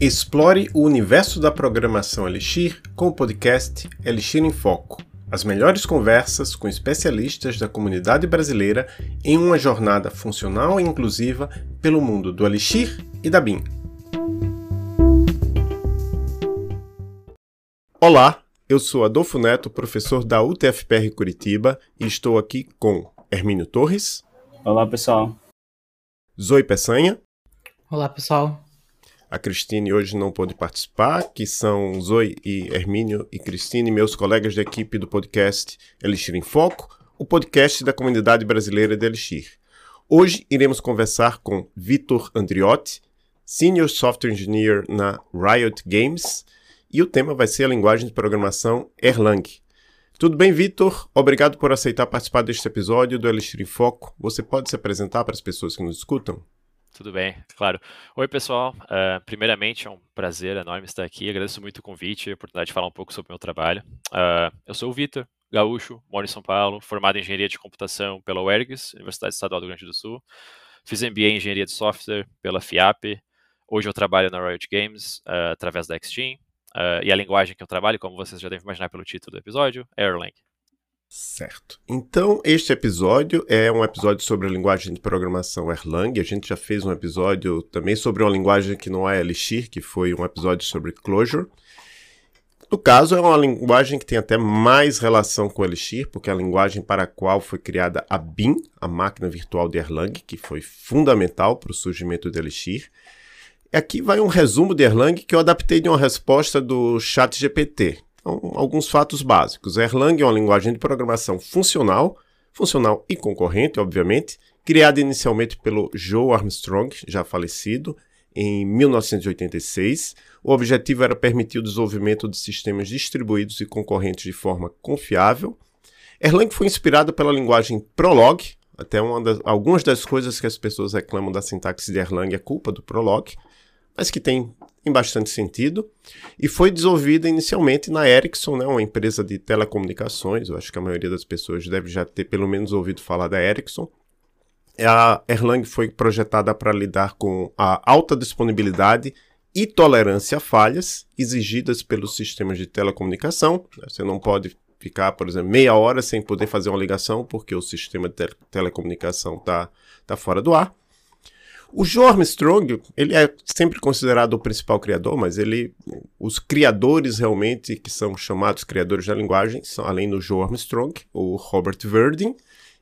Explore o universo da programação Elixir com o podcast Elixir em Foco. As melhores conversas com especialistas da comunidade brasileira em uma jornada funcional e inclusiva pelo mundo do Elixir e da BIM. Olá, eu sou Adolfo Neto, professor da UTFPR Curitiba e estou aqui com Hermínio Torres. Olá, pessoal. Zoe Peçanha. Olá, pessoal. A Cristine hoje não pôde participar, que são Zoe e Hermínio e Cristine, meus colegas da equipe do podcast Elixir em Foco, o podcast da comunidade brasileira de Elixir. Hoje iremos conversar com Vitor Andriotti, Senior Software Engineer na Riot Games, e o tema vai ser a linguagem de programação Erlang. Tudo bem, Vitor? Obrigado por aceitar participar deste episódio do Elixir em Foco. Você pode se apresentar para as pessoas que nos escutam? Tudo bem, claro. Oi, pessoal. Uh, primeiramente, é um prazer enorme estar aqui. Agradeço muito o convite e a oportunidade de falar um pouco sobre o meu trabalho. Uh, eu sou o Vitor, gaúcho, moro em São Paulo, formado em Engenharia de Computação pela UERGS, Universidade Estadual do Rio Grande do Sul. Fiz MBA em Engenharia de Software pela FIAP. Hoje eu trabalho na Riot Games uh, através da XGene. e a linguagem que eu trabalho, como vocês já devem imaginar pelo título do episódio, é Erlang. Certo. Então, este episódio é um episódio sobre a linguagem de programação Erlang. A gente já fez um episódio também sobre uma linguagem que não é Elixir, que foi um episódio sobre Clojure. No caso, é uma linguagem que tem até mais relação com Elixir, porque é a linguagem para a qual foi criada a BIM, a máquina virtual de Erlang, que foi fundamental para o surgimento de Elixir. Aqui vai um resumo de Erlang que eu adaptei de uma resposta do ChatGPT, então, alguns fatos básicos. Erlang é uma linguagem de programação funcional, funcional e concorrente, obviamente, criada inicialmente pelo Joe Armstrong, já falecido, em 1986. O objetivo era permitir o desenvolvimento de sistemas distribuídos e concorrentes de forma confiável. Erlang foi inspirado pela linguagem Prolog, até das, algumas das coisas que as pessoas reclamam da sintaxe de Erlang é culpa do Prolog, mas que tem tem bastante sentido, e foi desenvolvida inicialmente na Ericsson, né, uma empresa de telecomunicações, eu acho que a maioria das pessoas deve já ter pelo menos ouvido falar da Ericsson. A Erlang foi projetada para lidar com a alta disponibilidade e tolerância a falhas exigidas pelos sistemas de telecomunicação. Você não pode ficar, por exemplo, meia hora sem poder fazer uma ligação porque o sistema de te telecomunicação está tá fora do ar. O Joe Armstrong, ele é sempre considerado o principal criador, mas ele, os criadores realmente que são chamados criadores da linguagem são além do Joe Armstrong, o Robert Verdin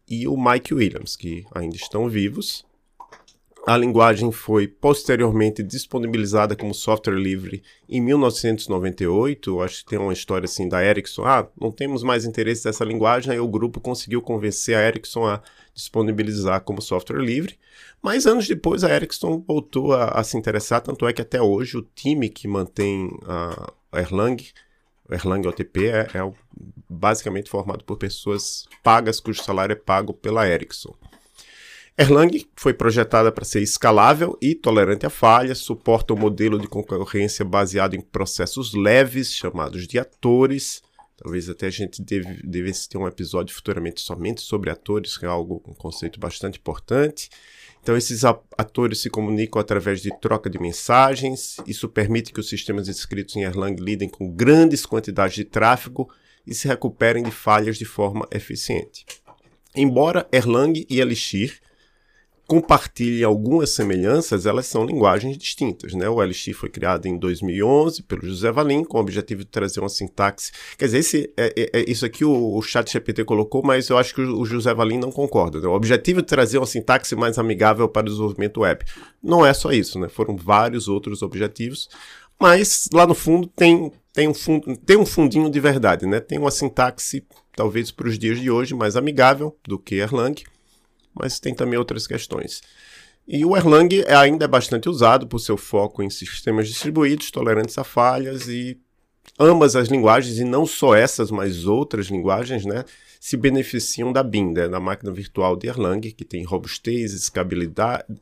e o Mike Williams, que ainda estão vivos. A linguagem foi posteriormente disponibilizada como software livre em 1998. Acho que tem uma história assim da Ericsson. Ah, não temos mais interesse nessa linguagem. Aí o grupo conseguiu convencer a Ericsson a disponibilizar como software livre. Mas anos depois a Ericsson voltou a, a se interessar. Tanto é que até hoje o time que mantém a, Erlang, Erlang OTP, é, é basicamente formado por pessoas pagas cujo salário é pago pela Ericsson. Erlang foi projetada para ser escalável e tolerante a falhas, suporta um modelo de concorrência baseado em processos leves, chamados de atores. Talvez até a gente deve, devesse ter um episódio futuramente somente sobre atores, que é algo, um conceito bastante importante. Então, esses atores se comunicam através de troca de mensagens. Isso permite que os sistemas escritos em Erlang lidem com grandes quantidades de tráfego e se recuperem de falhas de forma eficiente. Embora Erlang e Elixir compartilhem algumas semelhanças, elas são linguagens distintas. Né? O LX foi criado em 2011 pelo José Valim, com o objetivo de trazer uma sintaxe. Quer dizer, esse, é, é, é isso aqui o, o chat GPT colocou, mas eu acho que o, o José Valim não concorda. Né? O objetivo de trazer uma sintaxe mais amigável para o desenvolvimento web. Não é só isso, né? foram vários outros objetivos, mas lá no fundo tem, tem, um, fundo, tem um fundinho de verdade. Né? Tem uma sintaxe, talvez para os dias de hoje, mais amigável do que Erlang mas tem também outras questões. E o Erlang é, ainda é bastante usado por seu foco em sistemas distribuídos, tolerantes a falhas e ambas as linguagens, e não só essas, mas outras linguagens, né, se beneficiam da BIM, da máquina virtual de Erlang, que tem robustez,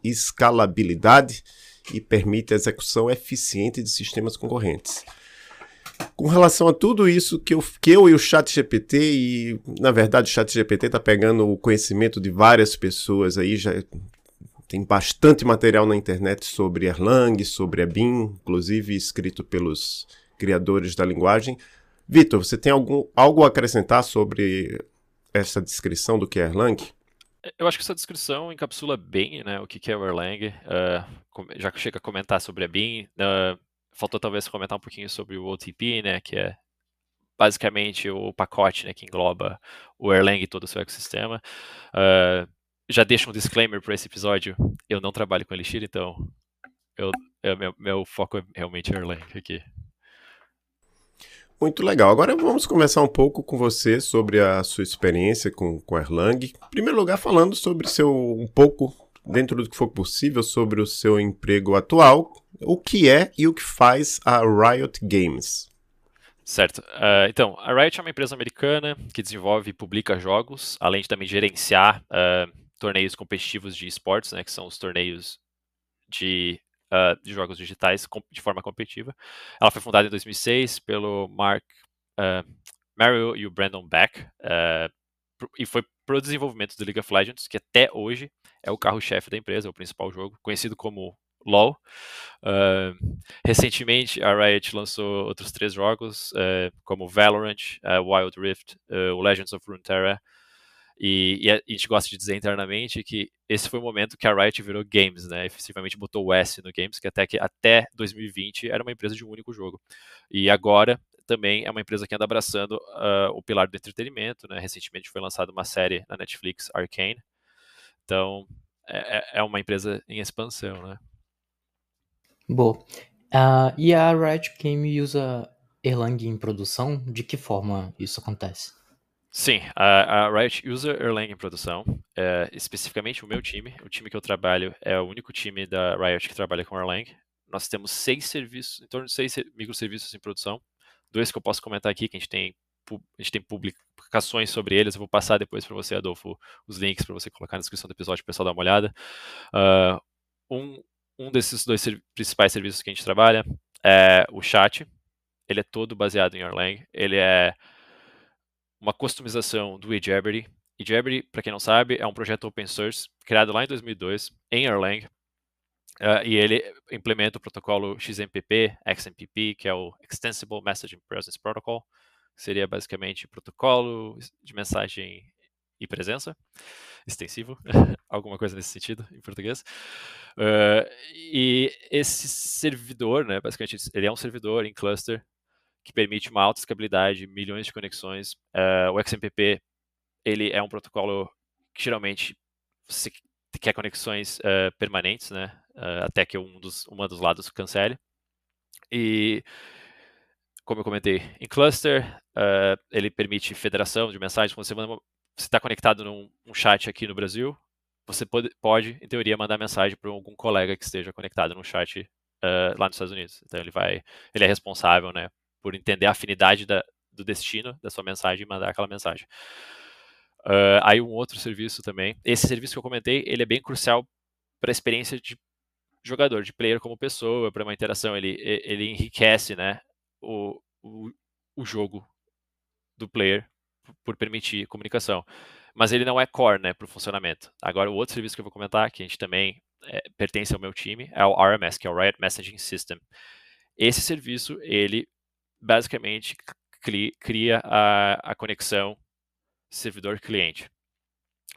escalabilidade e permite a execução eficiente de sistemas concorrentes. Com relação a tudo isso que eu, que eu e o Chat GPT, e na verdade o Chat GPT está pegando o conhecimento de várias pessoas aí, já tem bastante material na internet sobre Erlang, sobre a BIM, inclusive escrito pelos criadores da linguagem. Vitor, você tem algum, algo a acrescentar sobre essa descrição do que é Erlang? Eu acho que essa descrição encapsula bem né, o que é o Erlang. Uh, já chega a comentar sobre a BIM, uh, faltou talvez comentar um pouquinho sobre o OTP, né, que é basicamente o pacote né, que engloba o Erlang e todo o seu ecossistema. Uh, já deixo um disclaimer para esse episódio, eu não trabalho com Elixir, então eu, eu meu, meu, foco é realmente Erlang aqui. Muito legal. Agora vamos começar um pouco com você sobre a sua experiência com, com Erlang. Em primeiro lugar, falando sobre seu um pouco, dentro do que for possível, sobre o seu emprego atual, o que é e o que faz a Riot Games. Certo. Uh, então, a Riot é uma empresa americana que desenvolve e publica jogos, além de também gerenciar uh, torneios competitivos de esportes, né, que são os torneios de, uh, de jogos digitais de forma competitiva. Ela foi fundada em 2006 pelo Mark uh, Mario e o Brandon Beck, e foi para o desenvolvimento do League of Legends, que até hoje é o carro-chefe da empresa, é o principal jogo, conhecido como LoL. Uh, recentemente, a Riot lançou outros três jogos, uh, como Valorant, uh, Wild Rift, o Legends of Runeterra e, e, a, gente gosta de dizer internamente que esse foi o momento que a Riot virou games, né? Efetivamente botou o S no games, que até que até 2020 era uma empresa de um único jogo. E agora também é uma empresa que anda abraçando uh, o pilar do entretenimento, né? Recentemente foi lançada uma série na Netflix, Arcane. Então é, é, é uma empresa em expansão, né? Boa. Uh, e a Riot Game usa Erlang em produção? De que forma isso acontece? Sim, a, a Riot usa Erlang em produção, é, especificamente o meu time, o time que eu trabalho é o único time da Riot que trabalha com Erlang. Nós temos seis serviços, em torno de seis microserviços em produção, dois que eu posso comentar aqui, que a gente tem, a gente tem publicações sobre eles, eu vou passar depois para você, Adolfo, os links para você colocar na descrição do episódio para o pessoal dar uma olhada. Uh, um, um desses dois ser principais serviços que a gente trabalha é o chat, ele é todo baseado em Erlang, ele é uma customização do eJabberty. eJabberty, para quem não sabe, é um projeto open source criado lá em 2002 em Erlang. Uh, e ele implementa o protocolo XMPP, XMPP, que é o Extensible Messaging Presence Protocol, seria basicamente protocolo de mensagem e presença, extensivo, alguma coisa nesse sentido em português. Uh, e esse servidor, né, basicamente, ele é um servidor em cluster que permite uma alta escalabilidade, milhões de conexões. Uh, o XMPP ele é um protocolo que geralmente quer conexões uh, permanentes, né? Até que um dos, uma dos lados cancele. E como eu comentei, em cluster ele permite federação de mensagens. Quando você está conectado num um chat aqui no Brasil, você pode, pode, em teoria, mandar mensagem para algum colega que esteja conectado no chat lá nos Estados Unidos. Então ele vai, ele é responsável, né, por entender a afinidade da, do destino da sua mensagem e mandar aquela mensagem. Uh, aí um outro serviço também. Esse serviço que eu comentei, ele é bem crucial para a experiência de jogador, de player como pessoa, para uma interação. Ele, ele enriquece né, o, o, o jogo do player por permitir comunicação. Mas ele não é core né, para o funcionamento. Agora, o outro serviço que eu vou comentar, que a gente também é, pertence ao meu time, é o RMS, que é o Riot Messaging System. Esse serviço, ele basicamente cria a, a conexão servidor-cliente.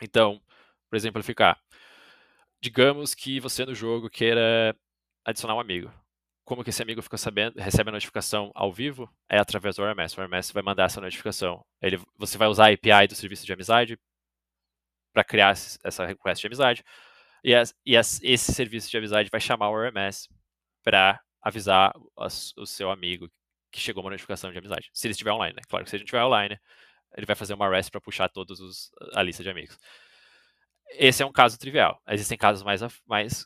Então, por exemplificar, digamos que você no jogo queira adicionar um amigo. Como que esse amigo fica sabendo, recebe a notificação ao vivo? É através do RMS. O RMS vai mandar essa notificação. Ele, você vai usar a API do serviço de amizade para criar essa request de amizade. E, as, e as, esse serviço de amizade vai chamar o RMS para avisar as, o seu amigo que chegou uma notificação de amizade. Se ele estiver online, né? Claro que se ele estiver online, ele vai fazer uma REST para puxar todos os, a lista de amigos. Esse é um caso trivial. Existem casos mais, mais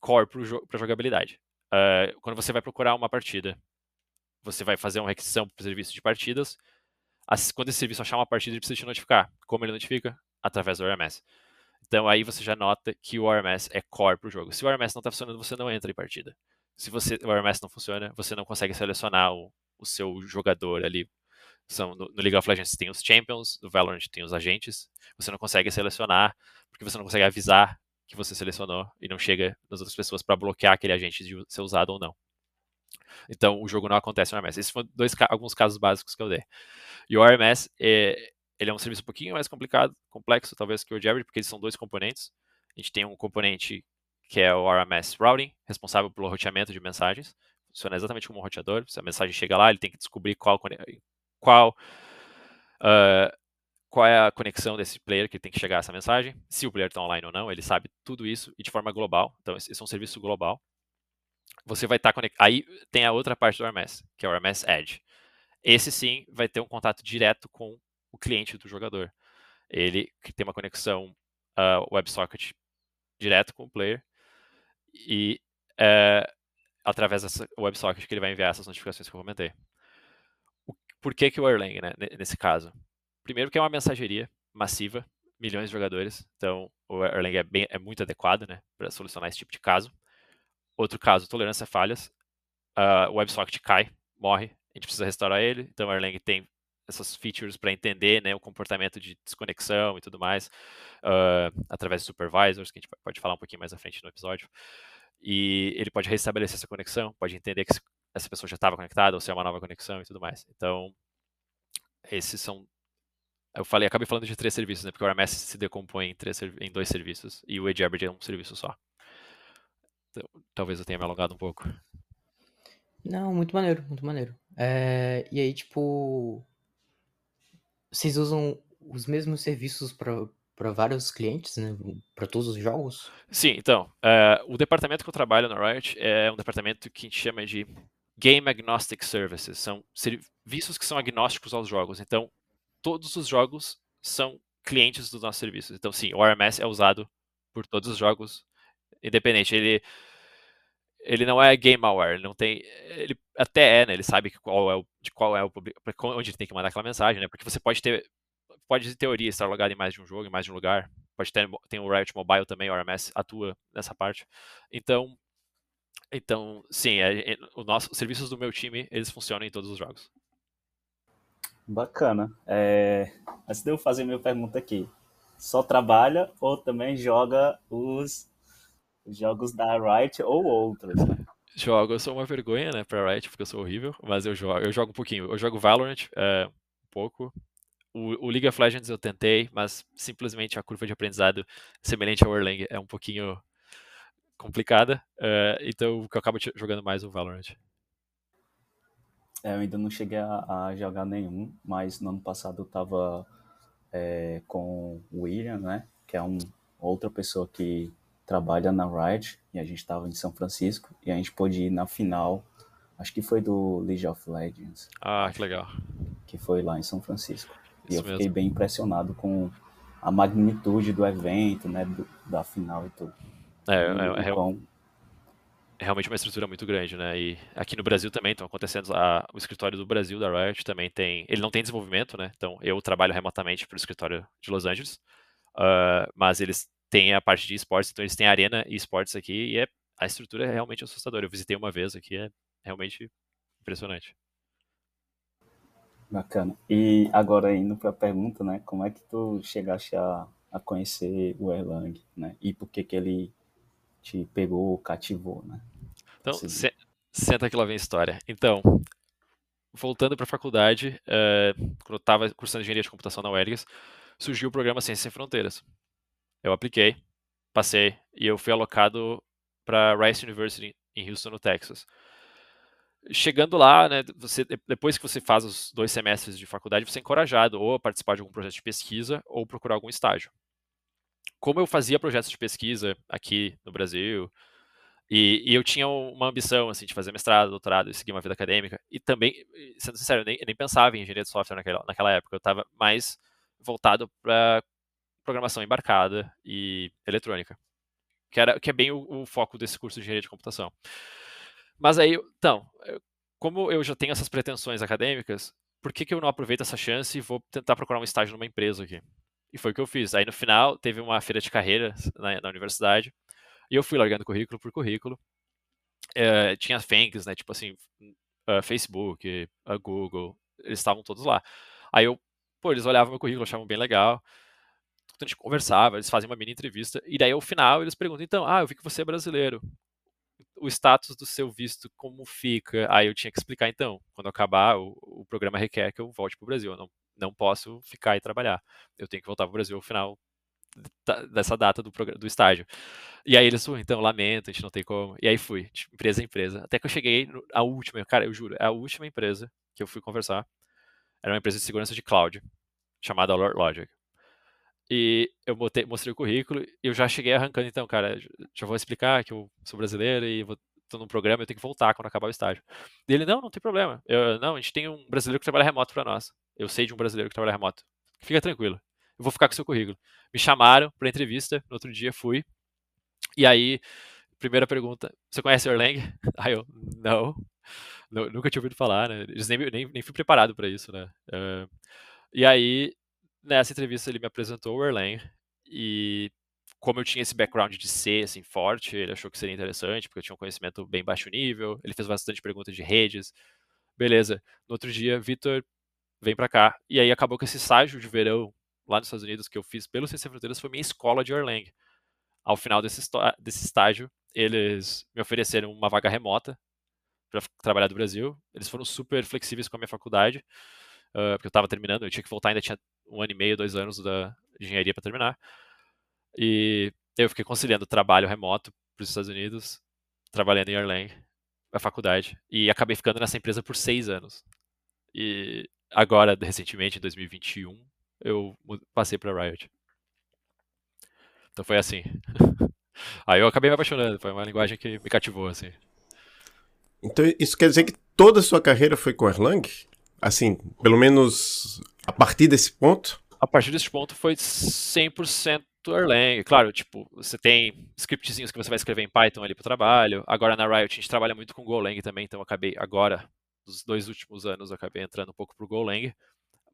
core para jogabilidade. Uh, quando você vai procurar uma partida, você vai fazer uma requisição para o serviço de partidas. Quando esse serviço achar uma partida, ele precisa te notificar. Como ele notifica? Através do RMS. Então aí você já nota que o RMS é core para o jogo. Se o RMS não está funcionando, você não entra em partida. Se você, o RMS não funciona, você não consegue selecionar o, o seu jogador ali. São, no, no League of Legends tem os champions, no Valorant tem os agentes. Você não consegue selecionar, porque você não consegue avisar que você selecionou e não chega nas outras pessoas para bloquear aquele agente de ser usado ou não. Então, o jogo não acontece no RMS. Esses foram dois, alguns casos básicos que eu dei. E o RMS, é, ele é um serviço um pouquinho mais complicado, complexo, talvez, que o Jabber, porque eles são dois componentes. A gente tem um componente que é o RMS Routing, responsável pelo roteamento de mensagens. Funciona exatamente como um roteador. Se a mensagem chega lá, ele tem que descobrir qual, qual, uh, qual é a conexão desse player que tem que chegar essa mensagem, se o player está online ou não, ele sabe tudo isso e de forma global. Então, esse é um serviço global você vai estar tá conectado. Aí tem a outra parte do RMS, que é o RMS Edge. Esse sim vai ter um contato direto com o cliente do jogador. Ele tem uma conexão uh, WebSocket direto com o player e uh, através dessa WebSocket que ele vai enviar essas notificações que eu comentei. O, por que, que o Erlang, né, nesse caso? Primeiro que é uma mensageria massiva, milhões de jogadores, então o Erlang é, bem, é muito adequado né, para solucionar esse tipo de caso. Outro caso, tolerância a falhas. Uh, o WebSocket cai, morre, a gente precisa restaurar ele. Então, o Erlang tem essas features para entender né, o comportamento de desconexão e tudo mais, uh, através de supervisors, que a gente pode falar um pouquinho mais à frente no episódio. E ele pode restabelecer essa conexão, pode entender que essa pessoa já estava conectada ou se é uma nova conexão e tudo mais. Então, esses são. Eu falei, acabei falando de três serviços, né? Porque o RMS se decompõe em, três, em dois serviços e o Edge é um serviço só. Então, talvez eu tenha me alongado um pouco. Não, muito maneiro, muito maneiro. É, e aí, tipo. Vocês usam os mesmos serviços para vários clientes, né? Para todos os jogos? Sim, então. É, o departamento que eu trabalho na Riot é um departamento que a gente chama de Game Agnostic Services. São serviços que são agnósticos aos jogos. Então, todos os jogos são clientes dos nossos serviços. Então, sim, o RMS é usado por todos os jogos independente. Ele ele não é game aware, ele não tem, ele até é, né? Ele sabe qual é o, de qual é o onde ele tem que mandar aquela mensagem, né? Porque você pode ter pode em teoria estar logado em mais de um jogo, em mais de um lugar. Pode ter tem o Riot Mobile também, o RMS atua nessa parte. Então então, sim, é, é, o nosso, os serviços do meu time, eles funcionam em todos os jogos. Bacana. É, antes de eu fazer minha pergunta aqui, só trabalha ou também joga os jogos da Riot ou outros, né? Jogo, eu sou uma vergonha, né, pra Riot, porque eu sou horrível, mas eu jogo, eu jogo um pouquinho. Eu jogo Valorant, é, um pouco. O, o, League of Legends eu tentei, mas simplesmente a curva de aprendizado semelhante ao Erlang é um pouquinho complicada, é, então eu acabo jogando mais o Valorant. É, eu ainda não cheguei a, a, jogar nenhum, mas no ano passado eu tava é, com o William, né, que é um outra pessoa que trabalha na Riot e a gente estava em São Francisco e a gente pôde ir na final, acho que foi do League of Legends. Ah, que legal. Que foi lá em São Francisco. Isso e eu mesmo. fiquei bem impressionado com a magnitude do evento, né, do, da final e tudo. É, é, é, é, realmente uma estrutura muito grande, né? E aqui no Brasil também estão acontecendo a, o escritório do Brasil da Riot também tem, ele não tem desenvolvimento, né? Então eu trabalho remotamente para o escritório de Los Angeles, uh, mas eles tem a parte de esportes, então eles têm arena e esportes aqui, e é, a estrutura é realmente assustadora. Eu visitei uma vez aqui, é realmente impressionante. Bacana. E agora indo para a pergunta, né? Como é que tu chegaste a, a conhecer o Erlang, né? E por que que ele te pegou, cativou, né? Então, se, senta que lá vem a história. Então, voltando para a faculdade, uh, quando eu estava cursando engenharia de computação na UERGS, surgiu o programa Ciências Sem Fronteiras. Eu apliquei, passei e eu fui alocado para Rice University em Houston, no Texas. Chegando lá, né, você, depois que você faz os dois semestres de faculdade, você é encorajado ou a participar de algum projeto de pesquisa ou procurar algum estágio. Como eu fazia projetos de pesquisa aqui no Brasil, e, e, eu tinha uma ambição assim de fazer mestrado, doutorado e seguir uma vida acadêmica. E também, sendo sincero, eu nem, eu nem pensava em engenharia de software naquela, naquela época. Eu estava mais voltado para programação embarcada e eletrônica, que, era, que é bem o, o foco desse curso de engenharia de computação. Mas aí, então, como eu já tenho essas pretensões acadêmicas, por que, que eu não aproveito essa chance e vou tentar procurar um estágio numa empresa aqui? E foi o que eu fiz. Aí no final, teve uma feira de carreira na, na universidade, e eu fui largando currículo por currículo. É, tinha FANGs, né, tipo assim, uh, Facebook, uh, Google, eles estavam todos lá. Aí eu, pô, eles olhavam meu currículo, achavam bem legal a gente conversava, eles fazem uma mini entrevista, e daí ao final eles perguntam, então, ah, eu vi que você é brasileiro, o status do seu visto como fica? Aí eu tinha que explicar, então, quando acabar, o, o programa requer que eu volte para o Brasil, eu não, não posso ficar e trabalhar, eu tenho que voltar para o Brasil ao final dessa data do, do estágio. E aí eles, então, lamento, a gente não tem como. E aí fui, tipo, empresa a empresa. Até que eu cheguei, a última, cara, eu juro, é a última empresa que eu fui conversar. Era uma empresa de segurança de cloud, chamada Logic. E eu mostrei, mostrei o currículo e eu já cheguei arrancando, então, cara, já vou explicar que eu sou brasileiro e vou, num programa, eu tenho que voltar quando acabar o estágio. E ele, não, não tem problema. Eu, não, a gente tem um brasileiro que trabalha remoto para nós. Eu sei de um brasileiro que trabalha remoto. Fica tranquilo. Eu vou ficar com seu currículo. Me chamaram para entrevista, no outro dia fui. E aí, primeira pergunta, você conhece Erlang? Aí eu, não, nunca tinha ouvido falar, né? Nem, nem, nem fui preparado para isso, né? Uh, e aí, nessa entrevista, ele me apresentou o Erlang e como eu tinha esse background de C, assim, forte, ele achou que seria interessante, porque eu tinha um conhecimento bem baixo nível, ele fez bastante perguntas de redes, beleza. No outro dia, Vitor, vem para cá. E aí acabou que esse estágio de verão lá nos Estados Unidos que eu fiz pelo Ciência Fronteiras foi minha escola de Erlang. Ao final desse, desse estágio, eles me ofereceram uma vaga remota para trabalhar do Brasil. Eles foram super flexíveis com a minha faculdade, uh, porque eu estava terminando, eu tinha que voltar, ainda tinha um ano e meio, dois anos da engenharia para terminar. E eu fiquei conciliando trabalho remoto para os Estados Unidos, trabalhando em Erlang, a faculdade, e acabei ficando nessa empresa por seis anos. E agora, recentemente, em 2021, eu passei para Riot. Então foi assim. Aí eu acabei me apaixonando, foi uma linguagem que me cativou, assim. Então isso quer dizer que toda a sua carreira foi com Erlang? Assim, pelo menos a partir desse ponto? A partir desse ponto foi 100% Erlang. Claro, tipo, você tem scriptzinhos que você vai escrever em Python ali para o trabalho. Agora na Riot a gente trabalha muito com Golang também, então eu acabei agora, nos dois últimos anos, eu acabei entrando um pouco pro Golang.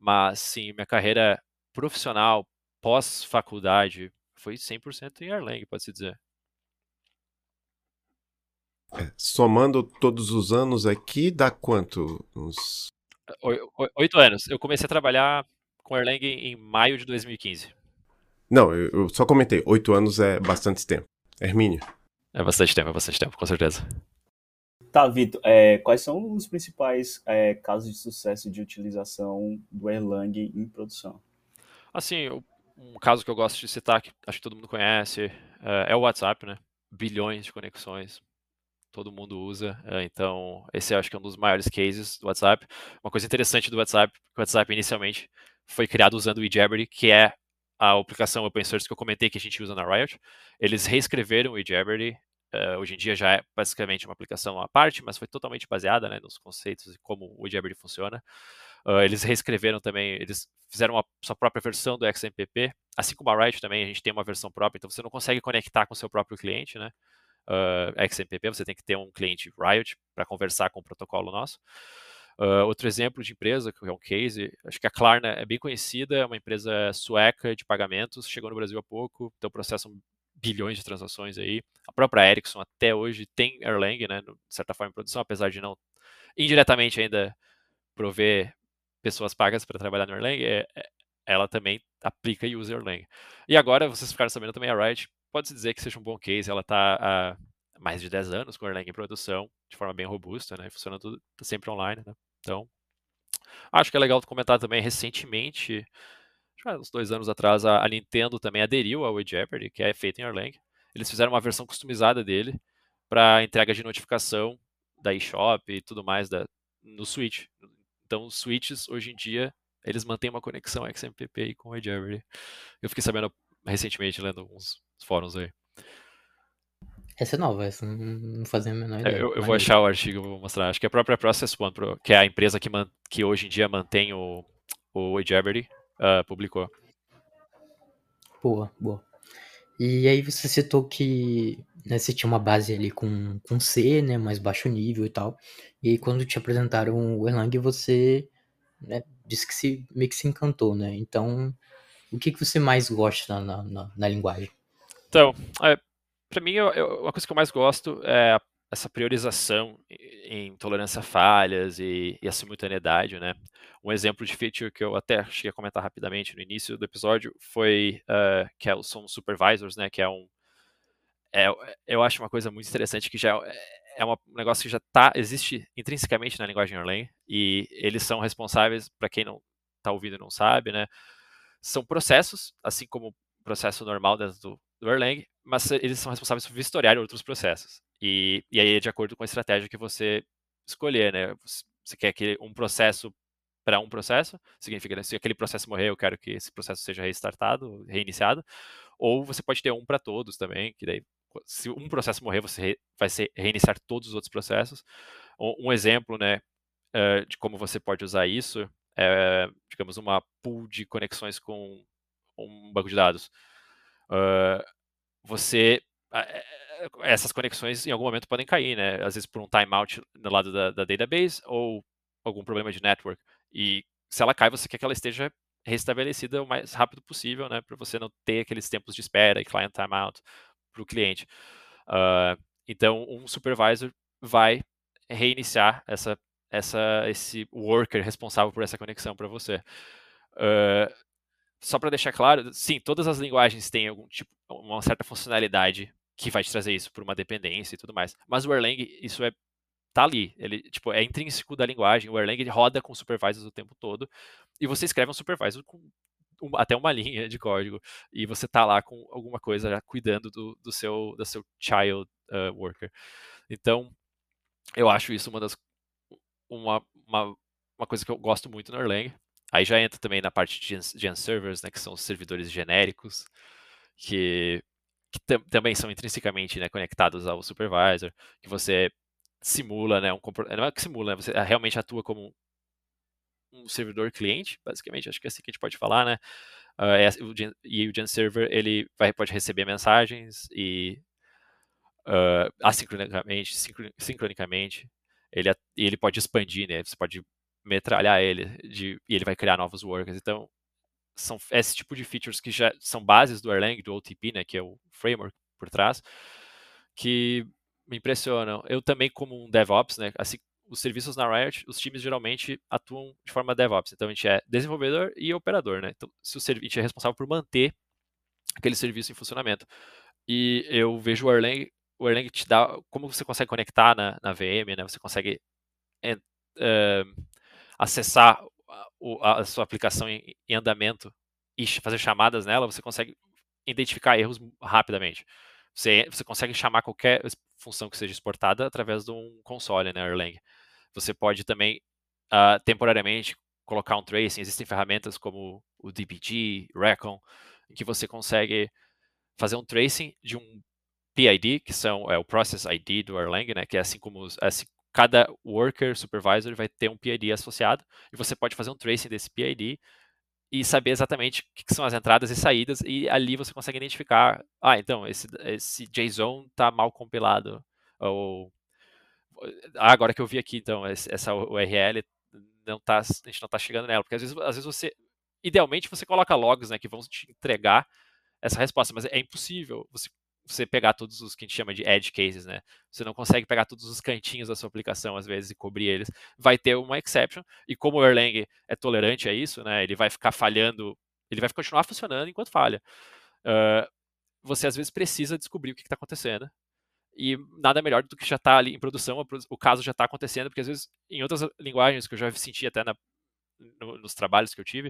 Mas sim, minha carreira profissional pós-faculdade foi 100% em Erlang, pode-se dizer. É, somando todos os anos aqui, dá quanto? Uns... Oito anos. Eu comecei a trabalhar com Erlang em maio de 2015. Não, eu só comentei. Oito anos é bastante tempo. Hermínio. É bastante tempo, é bastante tempo, com certeza. Tá, Vitor, é, quais são os principais é, casos de sucesso de utilização do Erlang em produção? Assim, um caso que eu gosto de citar, que acho que todo mundo conhece, é, é o WhatsApp, né? Bilhões de conexões, todo mundo usa. É, então, esse acho que é um dos maiores cases do WhatsApp. Uma coisa interessante do WhatsApp, que o WhatsApp inicialmente foi criado usando o eJabber, que é a aplicação open source que eu comentei que a gente usa na Riot. Eles reescreveram o eJabber Uh, hoje em dia já é basicamente uma aplicação à parte, mas foi totalmente baseada né, nos conceitos e como o Jabber funciona. Uh, eles reescreveram também, eles fizeram a sua própria versão do XMPP, assim como a Riot também, a gente tem uma versão própria, então você não consegue conectar com o seu próprio cliente, né? Uh, XMPP, você tem que ter um cliente Riot para conversar com o protocolo nosso. Uh, outro exemplo de empresa, que é um case, acho que a Klarna é bem conhecida, é uma empresa sueca de pagamentos, chegou no Brasil há pouco, então processam bilhões de transações aí. A própria Ericsson até hoje tem Erlang, né, de certa forma em produção, apesar de não indiretamente ainda prover pessoas pagas para trabalhar no Erlang, é, é, ela também aplica e usa Erlang. E agora, vocês ficaram sabendo também, a Riot pode-se dizer que seja um bom case, ela está há mais de 10 anos com Erlang em produção, de forma bem robusta, né, funciona tudo tá sempre online, né, então acho que é legal comentar também recentemente uns dois anos atrás, a, a Nintendo também aderiu ao Jeopardy, que é feito em Erlang. Eles fizeram uma versão customizada dele para entrega de notificação da eShop e tudo mais da, no Switch. Então, os Switches, hoje em dia, eles mantêm uma conexão XMPP com o Jeopardy. Eu fiquei sabendo recentemente, lendo alguns fóruns aí. Essa é nova, essa não fazia a menor é, ideia. É, eu, eu vou achar o artigo, vou mostrar. Acho que é a própria Process One, que é a empresa que, man, que hoje em dia mantém o, o Jeopardy, uh, publicou. Boa, boa. E aí você citou que né, você tinha uma base ali com, com C, né, mais baixo nível e tal. E aí quando te apresentaram o Erlang, você né, disse que se, meio que se encantou, né? Então, o que, que você mais gosta na, na, na linguagem? Então, é, para mim, eu, eu, uma coisa que eu mais gosto é essa priorização em tolerância a falhas e, e, a simultaneidade, né? Um exemplo de feature que eu até cheguei a comentar rapidamente no início do episódio foi uh, que é, são supervisors, né? Que é um é, eu acho uma coisa muito interessante que já é, é um negócio que já tá existe intrinsecamente na linguagem Erlang e eles são responsáveis para quem não está ouvindo e não sabe, né? São processos, assim como o processo normal dentro do, do Erlang, mas eles são responsáveis por vistoriar outros processos. E, e aí é de acordo com a estratégia que você escolher, né? Você quer que um processo para um processo, significa que se aquele processo morrer, eu quero que esse processo seja restartado, reiniciado, ou você pode ter um para todos também, que daí se um processo morrer, você vai ser reiniciar todos os outros processos. Um, exemplo, né, eh, de como você pode usar isso é, digamos, uma pool de conexões com um banco de dados. Uh, você eh, essas conexões em algum momento podem cair, né? Às vezes por um timeout no lado da, da, database ou algum problema de network. E se ela cai, você quer que ela esteja restabelecida o mais rápido possível, né? Para você não ter aqueles tempos de espera e client timeout para o cliente. Uh, então, um supervisor vai reiniciar essa, essa, esse worker responsável por essa conexão para você. Uh, só para deixar claro, sim, todas as linguagens têm algum tipo, uma certa funcionalidade que vai te trazer isso por uma dependência e tudo mais. Mas o Erlang, isso é tá ali, ele tipo é intrínseco da linguagem. O Erlang roda com supervisors o tempo todo e você escreve um supervisor com até uma linha de código e você tá lá com alguma coisa já cuidando do, do seu do seu child uh, worker. Então, eu acho isso uma das uma, uma, uma coisa que eu gosto muito no Erlang. Aí já entra também na parte de gen servers, né, que são os servidores genéricos, que, que também são intrinsecamente né, conectados ao supervisor, que você simula, né, um não é que simula, né, você realmente atua como um servidor cliente, basicamente, acho que é assim que a gente pode falar, né? Uh, e o Gen Server ele vai, pode receber mensagens e uh, assincronicamente, sincronicamente, ele, ele pode expandir, né? Você pode metralhar ele de, e ele vai criar novos workers. Então, são esse tipo de features que já são bases do Erlang, do OTP, né? Que é o framework por trás, que me impressionam. Eu também, como um DevOps, né? Assim, os serviços na Riot, os times geralmente atuam de forma DevOps. Então a gente é desenvolvedor e operador, né? Então, se o a gente é responsável por manter aquele serviço em funcionamento. E eu vejo o Erlang, o Erlang te dá, como você consegue conectar na, na VM, né? Você consegue é, acessar a, a, sua aplicação em, em andamento e fazer chamadas nela, você consegue identificar erros rapidamente. Você, você consegue chamar qualquer função que seja exportada através de um console, né, Erlang. Você pode também, uh, temporariamente, colocar um tracing. Existem ferramentas como o DBG, Recon, em que você consegue fazer um tracing de um PID, que são, é o Process ID do Erlang, né, que é assim como os, assim, cada worker supervisor vai ter um PID associado, e você pode fazer um tracing desse PID e saber exatamente o que são as entradas e saídas, e ali você consegue identificar, ah, então, esse, esse JSON está mal compilado, ou ah, agora que eu vi aqui, então, essa URL não tá, a gente não está chegando nela, porque às vezes, às vezes você, idealmente você coloca logs, né, que vão te entregar essa resposta, mas é impossível você você pegar todos os que a gente chama de edge cases, né? Você não consegue pegar todos os cantinhos da sua aplicação, às vezes, e cobrir eles. Vai ter uma exception, e como o Erlang é tolerante a isso, né? Ele vai ficar falhando, ele vai continuar funcionando enquanto falha. Uh, você, às vezes, precisa descobrir o que está acontecendo. E nada melhor do que já está ali em produção, o caso já está acontecendo, porque às vezes, em outras linguagens que eu já senti até na, no, nos trabalhos que eu tive,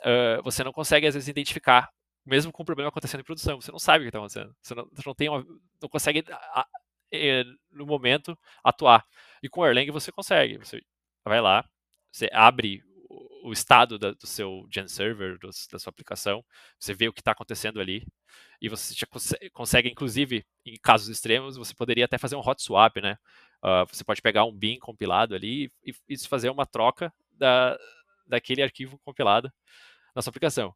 uh, você não consegue, às vezes, identificar mesmo com o problema acontecendo em produção. Você não sabe o que está acontecendo. Você não, você não, tem uma, não consegue, a, a, no momento, atuar. E com o Erlang você consegue. Você vai lá, você abre o, estado da, do seu Gen Server, do, da sua aplicação, você vê o que está acontecendo ali, e você já consegue, consegue, inclusive, em casos extremos, você poderia até fazer um hot swap, né? Uh, você pode pegar um bin compilado ali e, e fazer uma troca da, daquele arquivo compilado na sua aplicação.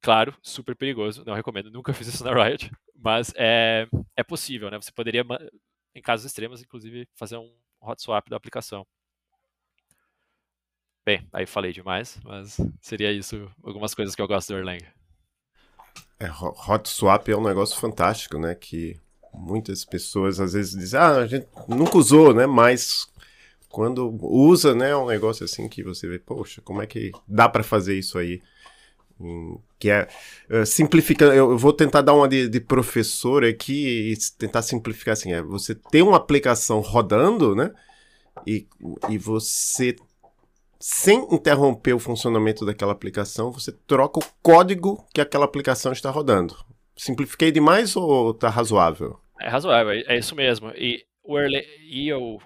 Claro, super perigoso, não recomendo, nunca fiz isso na Riot, mas é, é possível, né? Você poderia, em casos extremos, inclusive, fazer um hot swap da aplicação. Bem, aí falei demais, mas seria isso algumas coisas que eu gosto do Erlang. É, hot swap é um negócio fantástico, né? Que muitas pessoas às vezes dizem, ah, a gente nunca usou, né? Mas quando usa, né, é um negócio assim que você vê, poxa, como é que dá para fazer isso aí? Que é uh, simplificando. Eu, vou tentar dar uma de, de, professor aqui e tentar simplificar assim: é você tem uma aplicação rodando, né? E, e você, sem interromper o funcionamento daquela aplicação, você troca o código que aquela aplicação está rodando. Simplifiquei demais ou tá razoável? É razoável, é isso mesmo. E o, e o,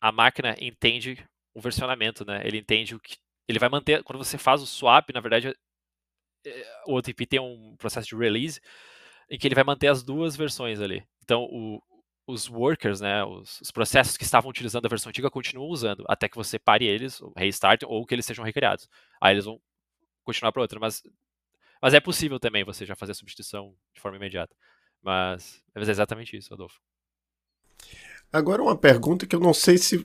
a máquina entende o versionamento, né? Ele entende o que. Ele vai manter. Quando você faz o swap, na verdade, é, o OTP tem um processo de release em que ele vai manter as duas versões ali. Então, o, os workers, né, os, os, processos que estavam utilizando a versão antiga continuam usando, até que você pare eles, restart, ou que eles sejam recriados. Aí eles vão continuar para outra. Mas, mas é possível também você já fazer a substituição de forma imediata. Mas, é exatamente isso, Adolfo. Agora uma pergunta que eu não sei se,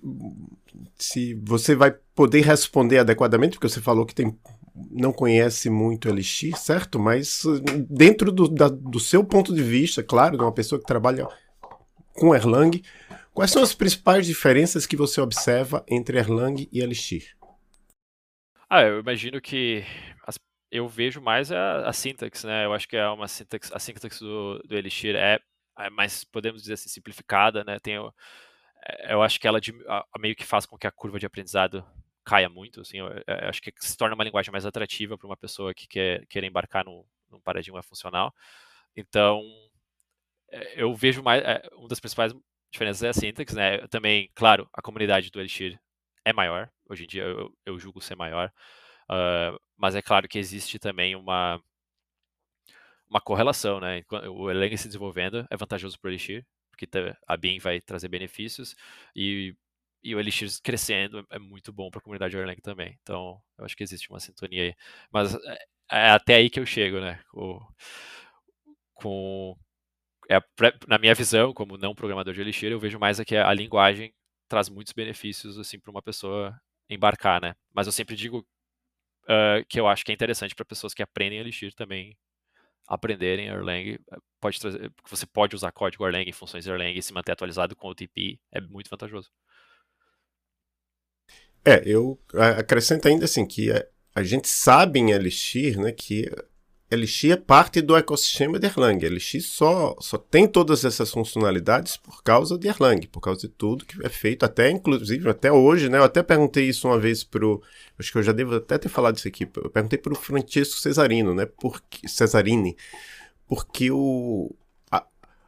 se você vai poder responder adequadamente, porque você falou que tem, não conhece muito Elixir, certo? Mas dentro do, da, do seu ponto de vista, claro, de uma pessoa que trabalha com Erlang, quais são as principais diferenças que você observa entre Erlang e Elixir? Ah, eu imagino que as, eu vejo mais a, a sintaxe, né? Eu acho que é uma sintaxe, a sintaxe do, do Elixir é é mais, podemos dizer assim, simplificada, né? Tem, é, eu acho que ela meio que faz com que a curva de aprendizado caia muito, assim, eu, eu acho que se torna uma linguagem mais atrativa para uma pessoa que quer, embarcar no, num paradigma funcional. Então, é, eu vejo mais, é, uma das principais diferenças é a sintaxe, né? Também, claro, a comunidade do Elixir é maior, hoje em dia eu, eu julgo ser maior, uh, mas é claro que existe também uma uma correlação, né? O Erlang se desenvolvendo é vantajoso para o Elixir, porque a BIM vai trazer benefícios e, e o Elixir crescendo é muito bom para a comunidade Erlang também. Então, eu acho que existe uma sintonia aí. Mas é, é até aí que eu chego, né? O, com é, na minha visão, como não programador de Elixir, eu vejo mais aqui a, a linguagem traz muitos benefícios assim para uma pessoa embarcar, né? Mas eu sempre digo uh, que eu acho que é interessante para pessoas que aprendem Elixir também aprenderem Erlang, eh, pode trazer, você pode usar código Erlang, funções Erlang e se manter atualizado com o TP, é muito vantajoso. É, eu acrescento ainda assim que a, a gente sabe em Elixir, né, que Elixir é parte do ecossistema de Erlang. Elixir só, só tem todas essas funcionalidades por causa de Erlang, por causa de tudo que é feito, até inclusive até hoje, né? Eu até perguntei isso uma vez pro, acho que eu já devo até ter falado isso aqui. Eu perguntei pro Francisco Cesarino, né? Porque Cesarini, porque o a,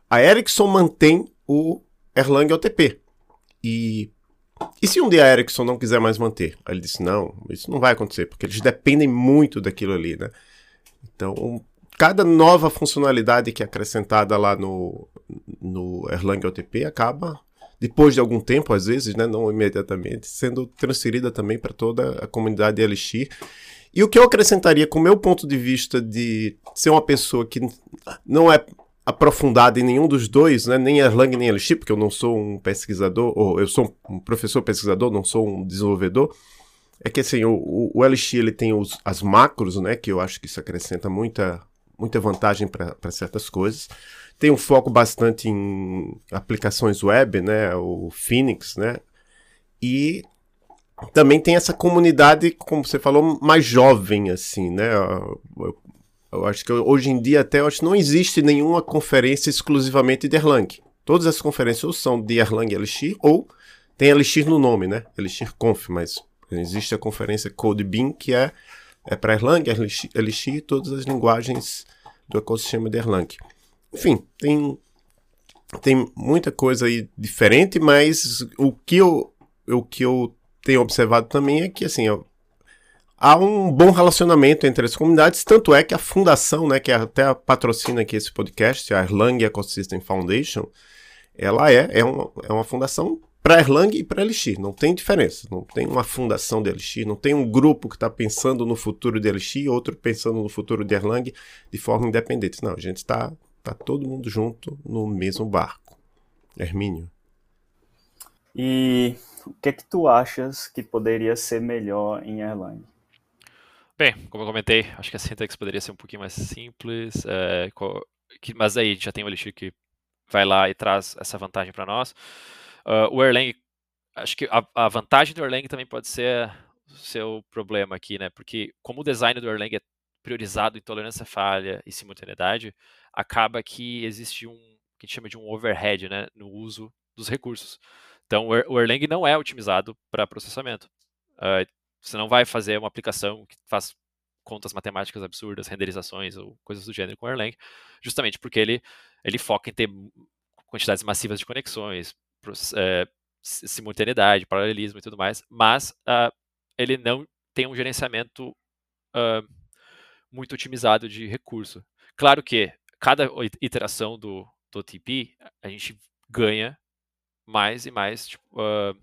a Ericsson mantém o Erlang OTP. E e se um dia a Ericsson não quiser mais manter? Aí ele disse: não, isso não vai acontecer, porque eles dependem muito daquilo ali, né? Então, cada nova funcionalidade que é acrescentada lá no, no Erlang OTP acaba, depois de algum tempo, às vezes, né, não imediatamente, sendo transferida também para toda a comunidade Elixir. E o que eu acrescentaria, com o meu ponto de vista de ser uma pessoa que não é aprofundada em nenhum dos dois, né, nem Erlang nem Elixir, porque eu não sou um pesquisador, ou eu sou um professor pesquisador, não sou um desenvolvedor, é que assim, o, o Elixir ele tem os, as macros, né? Que eu acho que isso acrescenta muita, muita vantagem para certas coisas. Tem um foco bastante em aplicações web, né? O Phoenix, né? E também tem essa comunidade, como você falou, mais jovem, assim, né? Eu, eu, acho que hoje em dia até acho não existe nenhuma conferência exclusivamente de Erlang. Todas as conferências ou são de Erlang Elixir ou tem Elixir no nome, né? Elixir Conf, mas Existe a conferência CodeBeam, que é, é para Erlang, Elixir e todas as linguagens do ecossistema de Erlang. Enfim, tem, tem muita coisa aí diferente, mas o que eu, o que eu tenho observado também é que assim, há um bom relacionamento entre as comunidades, tanto é que a fundação, né, que até patrocina aqui esse podcast, a Erlang Ecosystem Foundation, ela é, é, uma, é uma fundação para Erlang e para Elixir. Não tem diferença. Não tem uma fundação de Elixir, não tem um grupo que está pensando no futuro de Elixir, outro pensando no futuro de Erlang de forma independente. Não, a gente está tá todo mundo junto no mesmo barco. Hermínio. E o que é que tu achas que poderia ser melhor em Erlang? Bem, como eu comentei, acho que a syntax poderia ser um pouquinho mais simples, é, mas aí já tem o Elixir que vai lá e traz essa vantagem para nós. Uh, o Erlang, acho que a, a, vantagem do Erlang também pode ser seu problema aqui, né? Porque como o design do Erlang é priorizado em tolerância falha e simultaneidade, acaba que existe um que a gente chama de um overhead, né, no uso dos recursos. Então, o Erlang não é otimizado para processamento. Uh, você não vai fazer uma aplicação que faz contas matemáticas absurdas, renderizações ou coisas do gênero com Erlang, justamente porque ele, ele foca em ter quantidades massivas de conexões, é, simultaneidade, paralelismo e tudo mais, mas uh, ele não tem um gerenciamento uh, muito otimizado de recurso. Claro que cada iteração do, do OTP, a gente ganha mais e mais tipo, uh,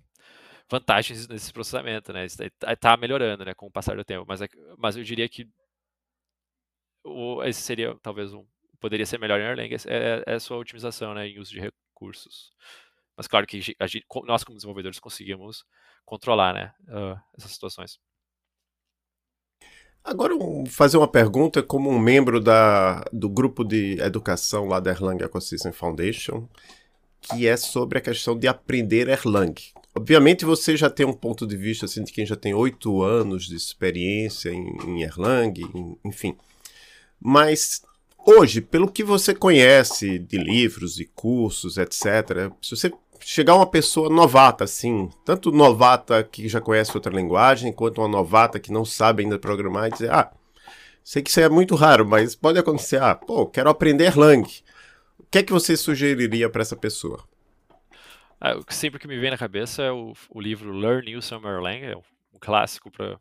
vantagens nesse processamento, né? Está tá melhorando, né, com o passar do tempo. Mas, é mas eu diria que o, esse seria talvez um poderia ser melhor em Erlang é, é a sua otimização, né, em uso de recursos. Mas claro que gente, nós como desenvolvedores conseguimos controlar, né, uh, essas situações. Agora, fazer uma pergunta como um membro da, do grupo de educação lá da Erlang Ecosystem Foundation, que é sobre a questão de aprender Erlang. Obviamente você já tem um ponto de vista assim, de quem já tem oito anos de experiência em, em Erlang, em, enfim. Mas hoje, pelo que você conhece de livros e cursos, etc., se você chegar uma pessoa novata, assim, tanto novata que já conhece outra linguagem, quanto uma novata que não sabe ainda programar, e dizer, ah, sei que isso é muito raro, mas pode acontecer, ah, pô, quero aprender Erlang. O que é que você sugeriria para essa pessoa? Ah, o que sempre que me vem na cabeça é o, o livro Learn New Some Erlang, é um clássico para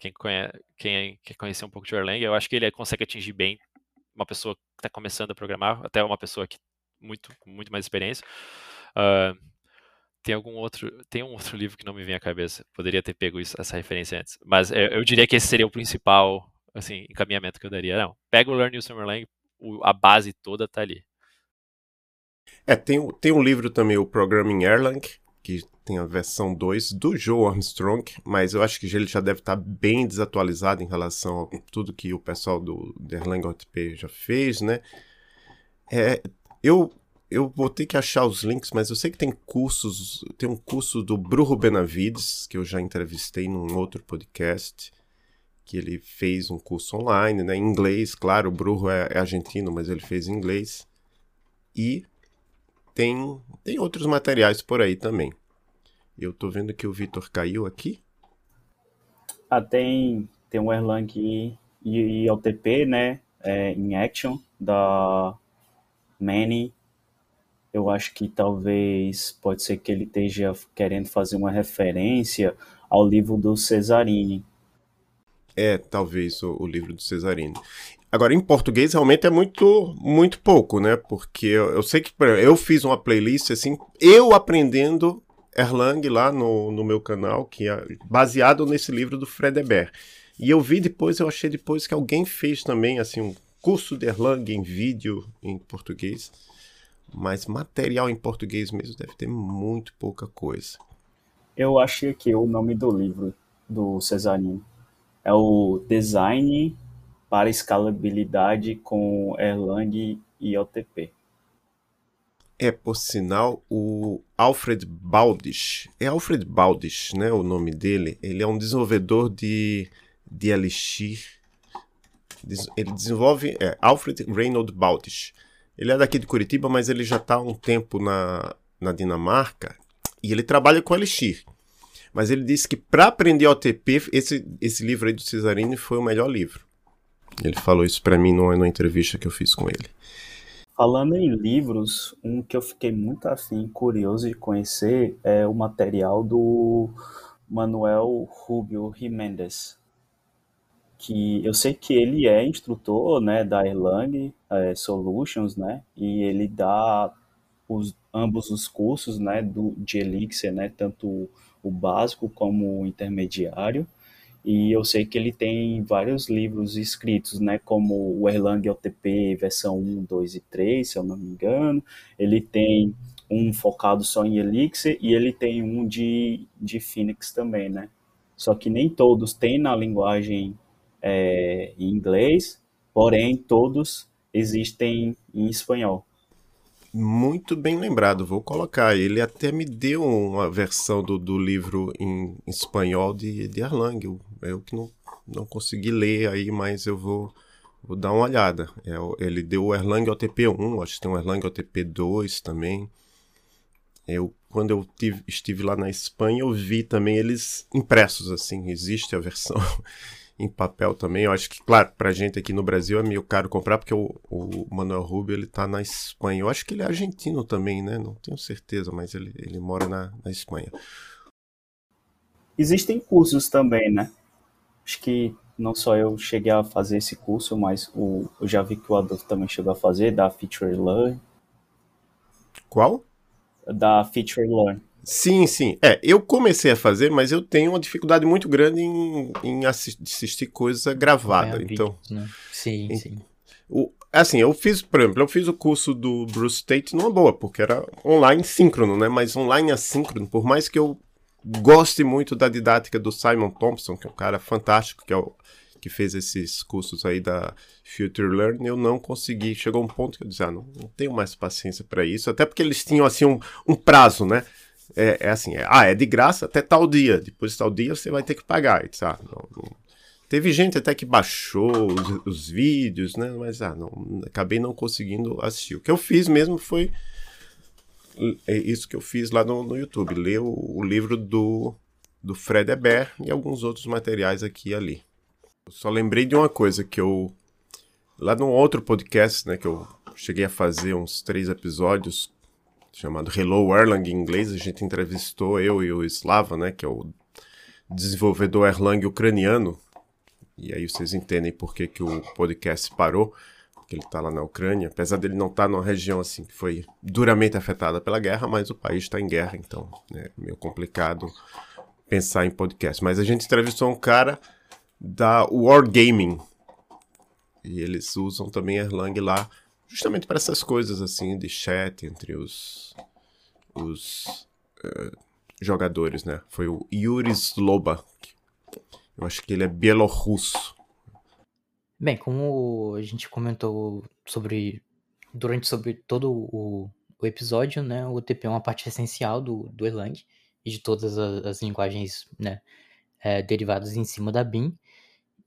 quem, quem quer conhecer um pouco de Erlang. Eu acho que ele consegue atingir bem uma pessoa que está começando a programar, até uma pessoa que muito muito mais experiência. Uh, tem algum outro, tem um outro livro que não me vem à cabeça. Poderia ter pego isso, essa referência antes, mas eu, eu, diria que esse seria o principal, assim, encaminhamento que eu daria. Não, pega o Learn New Summerlang, a base toda tá ali. É, tem, tem um livro também, o Programming Erlang, que tem a versão 2 do Joe Armstrong, mas eu acho que ele já deve estar bem desatualizado em relação a tudo que o pessoal do, do Erlang OTP já fez, né? É, eu eu vou ter que achar os links, mas eu sei que tem cursos, tem um curso do Bruno Benavides, que eu já entrevistei num outro podcast, que ele fez um curso online, né, em inglês, claro, o Bruno é, é argentino, mas ele fez em inglês. E tem, tem outros materiais por aí também. Eu tô vendo que o Vitor caiu aqui. Ah, tem, tem um Erlang IOTP, né, é, em Action, da Manny eu acho que talvez pode ser que ele esteja querendo fazer uma referência ao livro do Cesarini. É, talvez o, o livro do Cesarini. Agora, em português, realmente é muito, muito pouco, né? Porque eu, eu sei que eu fiz uma playlist assim, eu aprendendo Erlang lá no, no meu canal, que é baseado nesse livro do Fredeber. E eu vi depois, eu achei depois que alguém fez também assim um curso de Erlang em vídeo em português mas material em português mesmo deve ter muito pouca coisa. Eu achei aqui o nome do livro do Cesarino. É o Design para Escalabilidade com Erlang e OTP. É, por sinal, o Alfred Baldish, é Alfred Baldish, né, o nome dele, ele é um desenvolvedor de, de Elixir, ele desenvolve, é, Alfred Reynold Baldish, ele é daqui de Curitiba, mas ele já está há um tempo na, na Dinamarca e ele trabalha com Elixir. Mas ele disse que para aprender OTP, esse, esse livro aí do Cesarini foi o melhor livro. Ele falou isso para mim numa, numa entrevista que eu fiz com ele. Falando em livros, um que eu fiquei muito afim, curioso de conhecer é o material do Manuel Rubio Jiménez que eu sei que ele é instrutor, né, da Erlang é, Solutions, né, e ele dá os, ambos os cursos, né, do, de Elixir, né, tanto o básico como o intermediário, e eu sei que ele tem vários livros escritos, né, como o Erlang LTP versão 1, 2 e 3, se eu não me engano, ele tem um focado só em Elixir e ele tem um de, de Phoenix também, né, só que nem todos têm na linguagem é, em inglês, porém todos existem em espanhol. Muito bem lembrado, vou colocar. Ele até me deu uma versão do, do livro em espanhol de, de Erlang. Eu, eu que não, não consegui ler aí, mas eu vou, vou dar uma olhada. É, ele deu o Erlang OTP 1, acho que tem um Erlang OTP 2 também. Eu, quando eu tive, estive lá na Espanha, eu vi também eles impressos, assim, existe a versão em papel também. Eu acho que, claro, pra gente aqui no Brasil é meio caro comprar, porque o, o Manuel Rubio, ele tá na Espanha. Eu acho que ele é argentino também, né? Não tenho certeza, mas ele, ele mora na, na Espanha. Existem cursos também, né? Acho que não só eu cheguei a fazer esse curso, mas o, eu já vi que o Adolfo também chegou a fazer, da Feature Learn. Qual? Da Feature Learn. Sim, sim. É, eu comecei a fazer, mas eu tenho uma dificuldade muito grande em, em assistir coisa gravada. É, então, vídeo, né? Sim, em, sim. O, assim, eu fiz, por exemplo, eu fiz o curso do Bruce Tate numa boa, porque era online síncrono, né? Mas online assíncrono, por mais que eu goste muito da didática do Simon Thompson, que é um cara fantástico, que é o que fez esses cursos aí da Future Learn, eu não consegui. Chegou um ponto que eu disse, ah, não, não tenho mais paciência para isso, até porque eles tinham assim um, um prazo, né? É, é assim, é, ah, é de graça até tal dia, depois de tal dia você vai ter que pagar. Ah, não, não. Teve gente até que baixou os, os, vídeos, né? Mas ah, não, acabei não conseguindo assistir. O que eu fiz mesmo foi é isso que eu fiz lá no, no YouTube, ler o, o, livro do, do Fred Eber e alguns outros materiais aqui e ali. Eu só lembrei de uma coisa que eu lá num outro podcast, né, que eu cheguei a fazer uns três episódios chamado Hello Erlang em inglês. A gente entrevistou eu e o Slava, né, que é o desenvolvedor Erlang ucraniano. E aí vocês entendem por que, que o podcast parou, porque ele está lá na Ucrânia. Apesar dele não estar tá numa região assim que foi duramente afetada pela guerra, mas o país está em guerra, então é meio complicado pensar em podcast. Mas a gente entrevistou um cara da Wargaming. E eles usam também Erlang lá justamente para essas coisas assim de chat entre os, os uh, jogadores, né? Foi o Yuri Sloba. Eu acho que ele é bielorrusso. Bem, como a gente comentou sobre durante sobre todo o, o episódio, né? O OTP é uma parte essencial do, do Erlang e de todas as, as linguagens, né? É, derivadas em cima da BIM.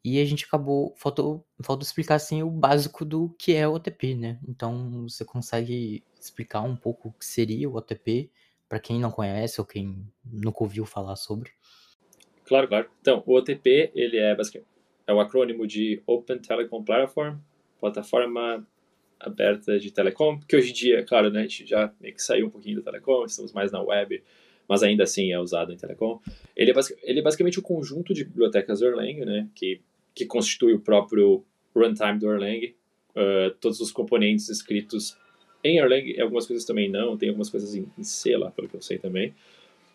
E a gente acabou. Faltou, faltou explicar assim o básico do que é o OTP, né? Então você consegue explicar um pouco o que seria o OTP para quem não conhece ou quem nunca ouviu falar sobre. Claro, claro. Então, o OTP ele é basicamente é o acrônimo de Open Telecom Platform, plataforma aberta de telecom, que hoje em dia, claro, né, a gente já meio que saiu um pouquinho do telecom, estamos mais na web, mas ainda assim é usado em telecom. Ele é, ele é basicamente o conjunto de bibliotecas Erlang, né, que que constitui o próprio runtime do Erlang, uh, todos os componentes escritos em Erlang, algumas coisas também não, tem algumas coisas em, em C lá, pelo que eu sei também.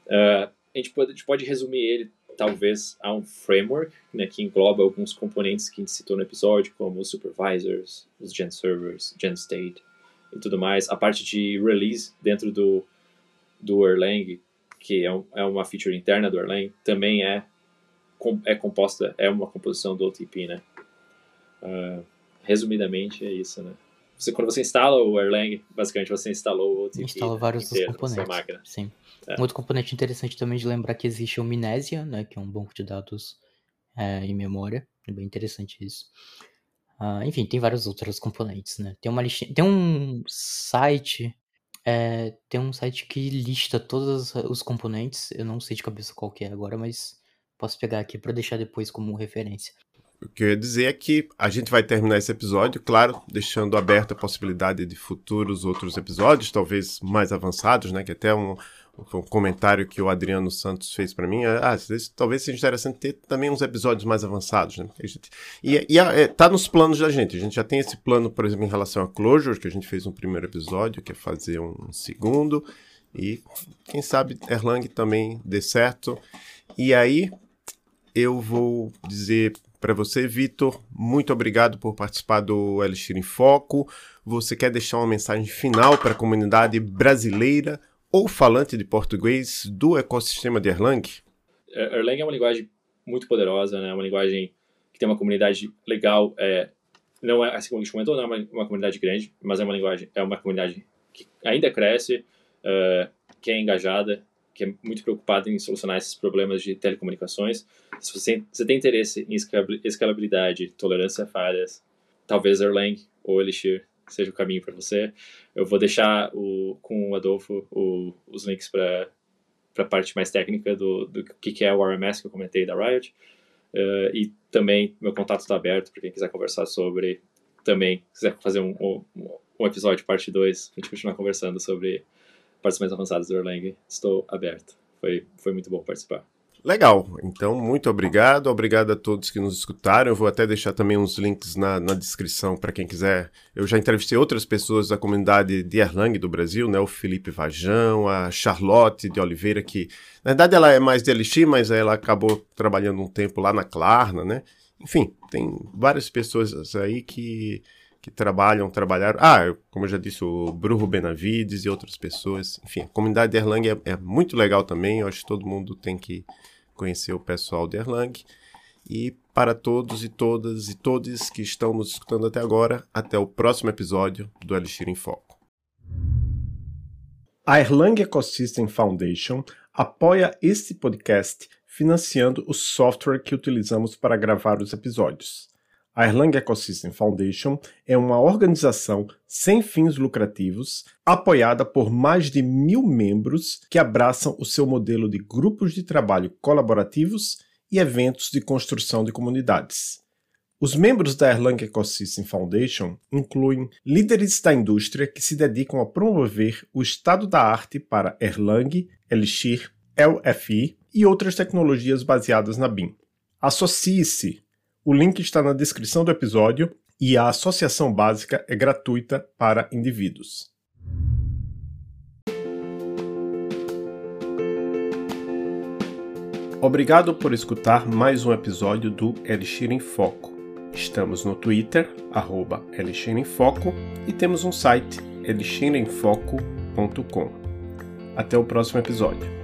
Uh, a, gente pode, a gente pode resumir ele, talvez, a um framework, né, que engloba alguns componentes que a gente citou no episódio, como os supervisors, os gen servers, gen state e tudo mais. A parte de release dentro do, do Erlang, que é, um, é uma feature interna do Erlang, também é é composta, é uma composição do OTP, né? Uh, resumidamente é isso, né? Você, quando você instala o Erlang, basicamente você instalou o OTP. Instala vários dos componentes. Sim. É. Um outro componente interessante também de lembrar que existe o Minesia, né? Que é um banco de dados é, em memória. É bem interessante isso. Uh, enfim, tem vários outros componentes, né? Tem uma listinha, tem um site, é, tem um site que lista todos os componentes. Eu não sei de cabeça qual que é agora, mas Posso pegar aqui para deixar depois como referência. O que eu ia dizer é que a gente vai terminar esse episódio, claro, deixando aberta a possibilidade de futuros outros episódios, talvez mais avançados, né? Que até um, um comentário que o Adriano Santos fez para mim, ah, talvez seja interessante ter também uns episódios mais avançados, né? E, e é, tá nos planos da gente. A gente já tem esse plano, por exemplo, em relação a Clojure, que a gente fez um primeiro episódio, que é fazer um segundo. E quem sabe Erlang também dê certo. E aí, eu vou dizer para você, Vitor, muito obrigado por participar do Elixir em Foco. Você quer deixar uma mensagem final para a comunidade brasileira ou falante de português do ecossistema de Erlang? É, Erlang é uma linguagem muito poderosa, né? É uma linguagem que tem uma comunidade legal. É, não é, assim como a gente comentou, não é uma, uma comunidade grande, mas é uma linguagem, é uma comunidade que ainda cresce, uh, que é engajada, que é muito preocupada em solucionar esses problemas de telecomunicações. Se você, você tem interesse em escalabilidade, tolerância a falhas, talvez Erlang ou Elixir seja o caminho para você. Eu vou deixar o, com o Adolfo o, os links para a parte mais técnica do, do que é o RMS que eu comentei da Riot. Uh, e também meu contato está aberto para quem quiser conversar sobre. Também, quiser fazer um, um, um episódio, parte 2, a gente continuar conversando sobre partes mais avançadas do Erlang. Estou aberto. Foi, foi muito bom participar. Legal, então muito obrigado, obrigado a todos que nos escutaram. Eu vou até deixar também uns links na, na descrição para quem quiser. Eu já entrevistei outras pessoas da comunidade de Erlang do Brasil, né? O Felipe Vajão, a Charlotte de Oliveira, que na verdade ela é mais de Elixir, mas ela acabou trabalhando um tempo lá na Klarna, né? Enfim, tem várias pessoas aí que, que trabalham, trabalharam. Ah, como eu já disse, o Bruno Benavides e outras pessoas. Enfim, a comunidade de Erlang é, é muito legal também. Eu acho que todo mundo tem que conhecer o pessoal de Erlang. E para todos e todas e todos que estão nos escutando até agora, até o próximo episódio do Elixir em Foco. A Erlang Ecosystem Foundation apoia este podcast financiando o software que utilizamos para gravar os episódios. A Erlang Ecosystem Foundation é uma organização sem fins lucrativos, apoiada por mais de mil membros que abraçam o seu modelo de grupos de trabalho colaborativos e eventos de construção de comunidades. Os membros da Erlang Ecosystem Foundation incluem líderes da indústria que se dedicam a promover o estado da arte para Erlang, Elixir, LFI e outras tecnologias baseadas na BIM. Associe-se o link está na descrição do episódio e a associação básica é gratuita para indivíduos. Obrigado por escutar mais um episódio do Elixir em Foco. Estamos no Twitter, arroba Elixir em Foco, e temos um site, elixiremfoco.com. Até o próximo episódio.